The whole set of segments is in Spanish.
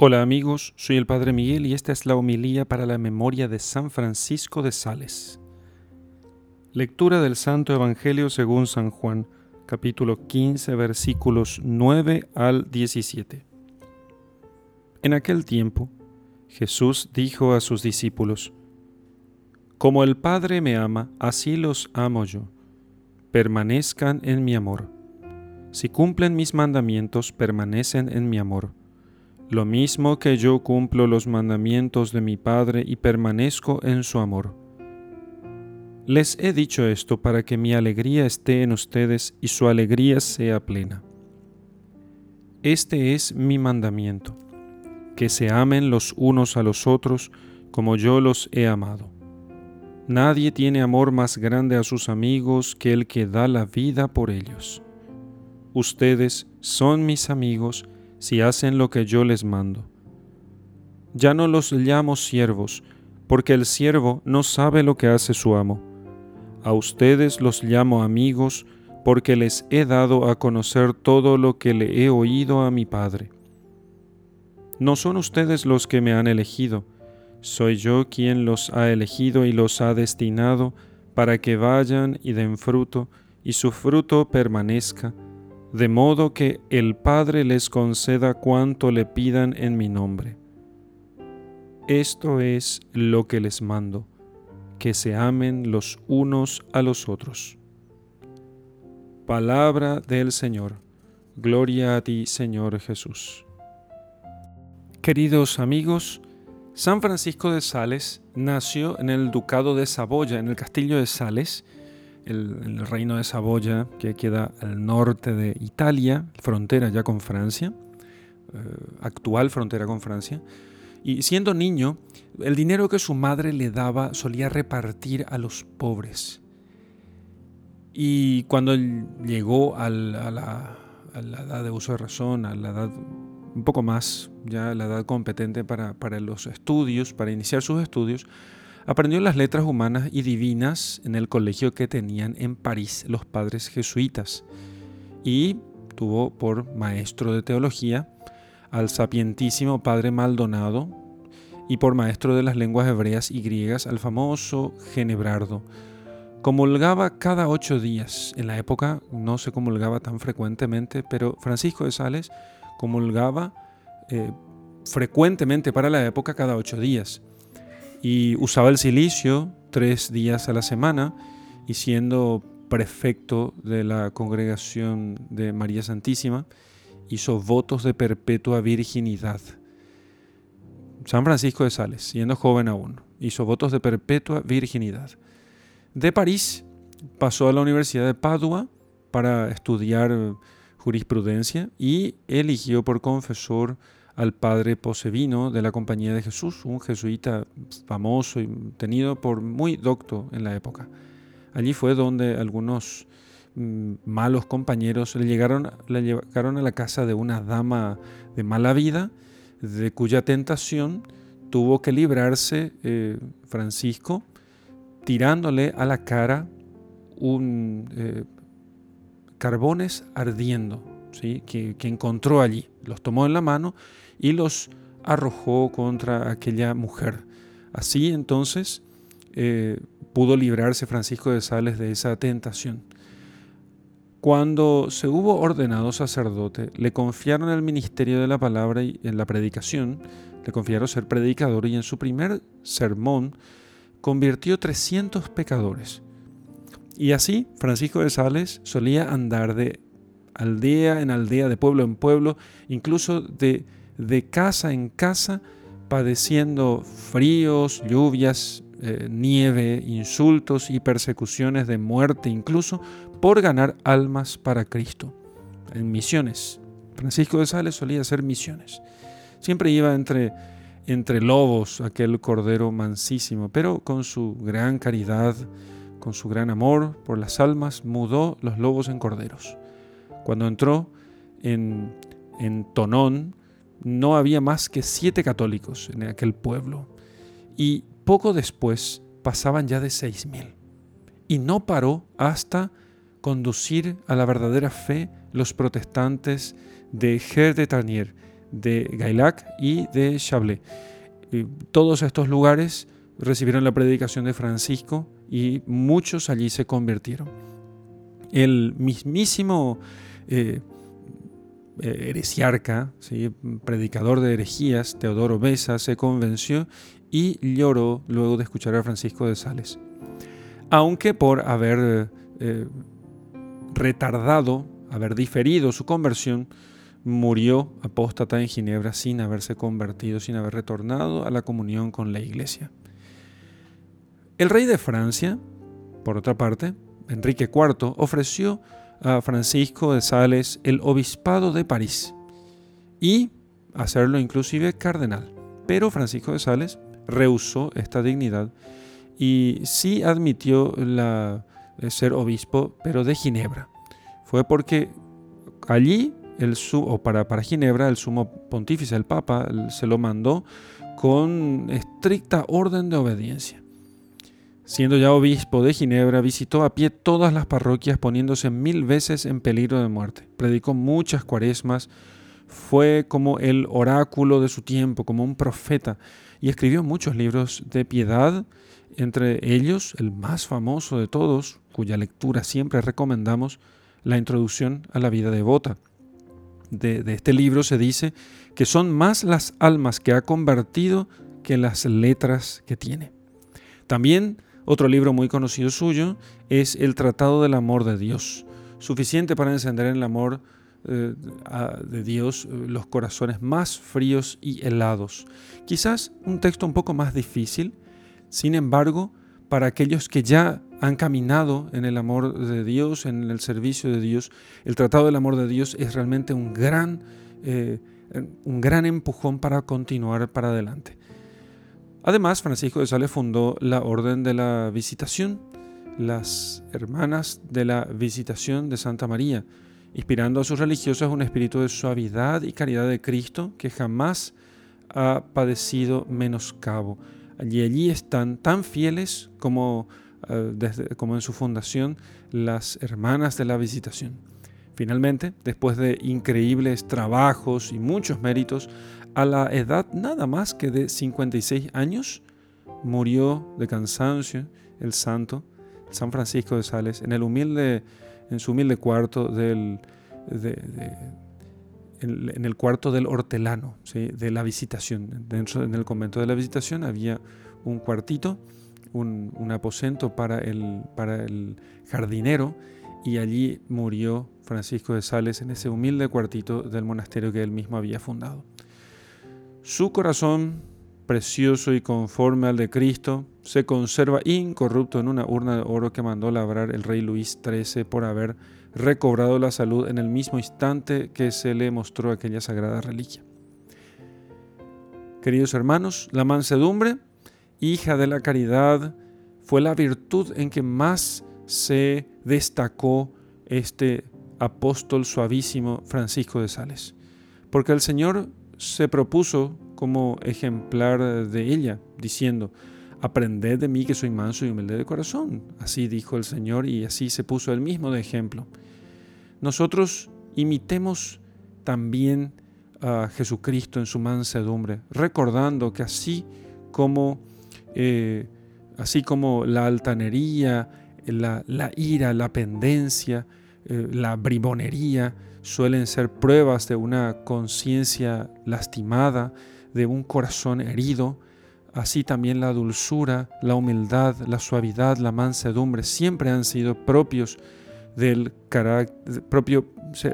Hola amigos, soy el Padre Miguel y esta es la homilía para la memoria de San Francisco de Sales. Lectura del Santo Evangelio según San Juan, capítulo 15, versículos 9 al 17. En aquel tiempo, Jesús dijo a sus discípulos, Como el Padre me ama, así los amo yo. Permanezcan en mi amor. Si cumplen mis mandamientos, permanecen en mi amor lo mismo que yo cumplo los mandamientos de mi Padre y permanezco en su amor. Les he dicho esto para que mi alegría esté en ustedes y su alegría sea plena. Este es mi mandamiento, que se amen los unos a los otros como yo los he amado. Nadie tiene amor más grande a sus amigos que el que da la vida por ellos. Ustedes son mis amigos si hacen lo que yo les mando. Ya no los llamo siervos, porque el siervo no sabe lo que hace su amo. A ustedes los llamo amigos, porque les he dado a conocer todo lo que le he oído a mi Padre. No son ustedes los que me han elegido, soy yo quien los ha elegido y los ha destinado para que vayan y den fruto, y su fruto permanezca, de modo que el Padre les conceda cuanto le pidan en mi nombre. Esto es lo que les mando, que se amen los unos a los otros. Palabra del Señor. Gloria a ti, Señor Jesús. Queridos amigos, San Francisco de Sales nació en el Ducado de Saboya, en el castillo de Sales, el, reino de Saboya, que queda al norte de Italia, frontera ya con Francia, eh, actual frontera con Francia. Y siendo niño, el dinero que su madre le daba solía repartir a los pobres. Y cuando llegó a, la, edad de uso de razón, a la edad un poco más, ya la edad competente para los estudios, para iniciar sus estudios, Aprendió las letras humanas y divinas en el colegio que tenían en París los padres jesuitas y tuvo por maestro de teología al sapientísimo padre Maldonado y por maestro de las lenguas hebreas y griegas al famoso Genebrardo. Comulgaba cada ocho días. En la época no se comulgaba tan frecuentemente, pero Francisco de Sales comulgaba eh, frecuentemente para la época cada ocho días y usaba el silicio tres días a la semana y siendo prefecto de la congregación de María Santísima, hizo votos de perpetua virginidad. San Francisco de Sales, siendo joven aún, hizo votos de perpetua virginidad. De París pasó a la Universidad de Padua para estudiar jurisprudencia y eligió por confesor al padre Posevino de la Compañía de Jesús, un jesuita famoso y tenido por muy docto en la época. Allí fue donde algunos mm, malos compañeros le llegaron, le llegaron a la casa de una dama de mala vida, de cuya tentación tuvo que librarse eh, Francisco tirándole a la cara un eh, carbones ardiendo, ¿sí? que, que encontró allí. Los tomó en la mano y los arrojó contra aquella mujer. Así entonces eh, pudo librarse Francisco de Sales de esa tentación. Cuando se hubo ordenado sacerdote, le confiaron el ministerio de la palabra y en la predicación, le confiaron ser predicador y en su primer sermón convirtió 300 pecadores. Y así Francisco de Sales solía andar de aldea en aldea, de pueblo en pueblo, incluso de de casa en casa, padeciendo fríos, lluvias, eh, nieve, insultos y persecuciones de muerte incluso, por ganar almas para Cristo. En misiones. Francisco de Sales solía hacer misiones. Siempre iba entre, entre lobos, aquel cordero mansísimo, pero con su gran caridad, con su gran amor por las almas, mudó los lobos en corderos. Cuando entró en, en Tonón, no había más que siete católicos en aquel pueblo y poco después pasaban ya de seis mil. Y no paró hasta conducir a la verdadera fe los protestantes de Ger de Tarnier, de Gailac y de Chablais. todos estos lugares recibieron la predicación de Francisco y muchos allí se convirtieron. El mismísimo eh, eh, heresiarca, predicador de herejías, Teodoro Besa, se convenció y lloró luego de escuchar a Francisco de Sales. Aunque por haber eh, retardado, haber diferido su conversión, murió apóstata en Ginebra sin haberse convertido, sin haber retornado a la comunión con la iglesia. El rey de Francia, por otra parte, Enrique IV, ofreció a Francisco de Sales el obispado de París y hacerlo inclusive cardenal. Pero Francisco de Sales rehusó esta dignidad y sí admitió la, eh, ser obispo, pero de Ginebra. Fue porque allí, el, o para, para Ginebra, el sumo pontífice, el papa, se lo mandó con estricta orden de obediencia. Siendo ya obispo de Ginebra, visitó a pie todas las parroquias poniéndose mil veces en peligro de muerte. Predicó muchas cuaresmas, fue como el oráculo de su tiempo, como un profeta, y escribió muchos libros de piedad, entre ellos el más famoso de todos, cuya lectura siempre recomendamos, la introducción a la vida devota. De, este libro se dice que son más las almas que ha convertido que las letras que tiene. También otro libro muy conocido suyo es El Tratado del Amor de Dios, suficiente para encender en el amor eh, de Dios eh, los corazones más fríos y helados. Quizás un texto un poco más difícil, sin embargo, para aquellos que ya han caminado en el amor de Dios, en el servicio de Dios, el Tratado del Amor de Dios es realmente un gran, eh, un gran empujón para continuar para adelante. Además, Francisco de Sales fundó la Orden de la Visitación, las Hermanas de la Visitación de Santa María, inspirando a sus religiosos un espíritu de suavidad y caridad de Cristo que jamás ha padecido menoscabo. Allí, allí están tan fieles como, eh, desde, como en su fundación las Hermanas de la Visitación. Finalmente, después de increíbles trabajos y muchos méritos, a la edad nada más que de 56 años, murió de cansancio el santo San Francisco de Sales en, el humilde, en su humilde cuarto del, en, el cuarto del hortelano, de la visitación. Dentro en el convento de la visitación había un cuartito, un, un aposento para el, para el jardinero y allí murió Francisco de Sales en ese humilde cuartito del monasterio que él mismo había fundado. Su corazón, precioso y conforme al de Cristo, se conserva incorrupto en una urna de oro que mandó labrar el rey Luis XIII por haber recobrado la salud en el mismo instante que se le mostró aquella sagrada reliquia. Queridos hermanos, la mansedumbre, hija de la caridad, fue la virtud en que más se destacó este apóstol suavísimo Francisco de Sales, porque el Señor se propuso como ejemplar de ella, diciendo, Aprended de mí que soy manso y humilde de corazón. Así dijo el Señor y así se puso él mismo de ejemplo. Nosotros imitemos también a Jesucristo en su mansedumbre, recordando que así como, eh, así como la altanería, la, la ira, la pendencia, eh, la bribonería, suelen ser pruebas de una conciencia lastimada, de un corazón herido. Así también la dulzura, la humildad, la suavidad, la mansedumbre siempre han sido propios del carácter, propio,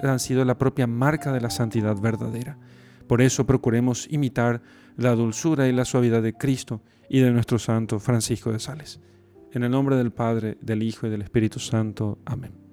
han sido la propia marca de la santidad verdadera. Por eso procuremos imitar la dulzura y la suavidad de Cristo y de nuestro santo Francisco de Sales. En el nombre del Padre, del Hijo y del Espíritu Santo. Amén.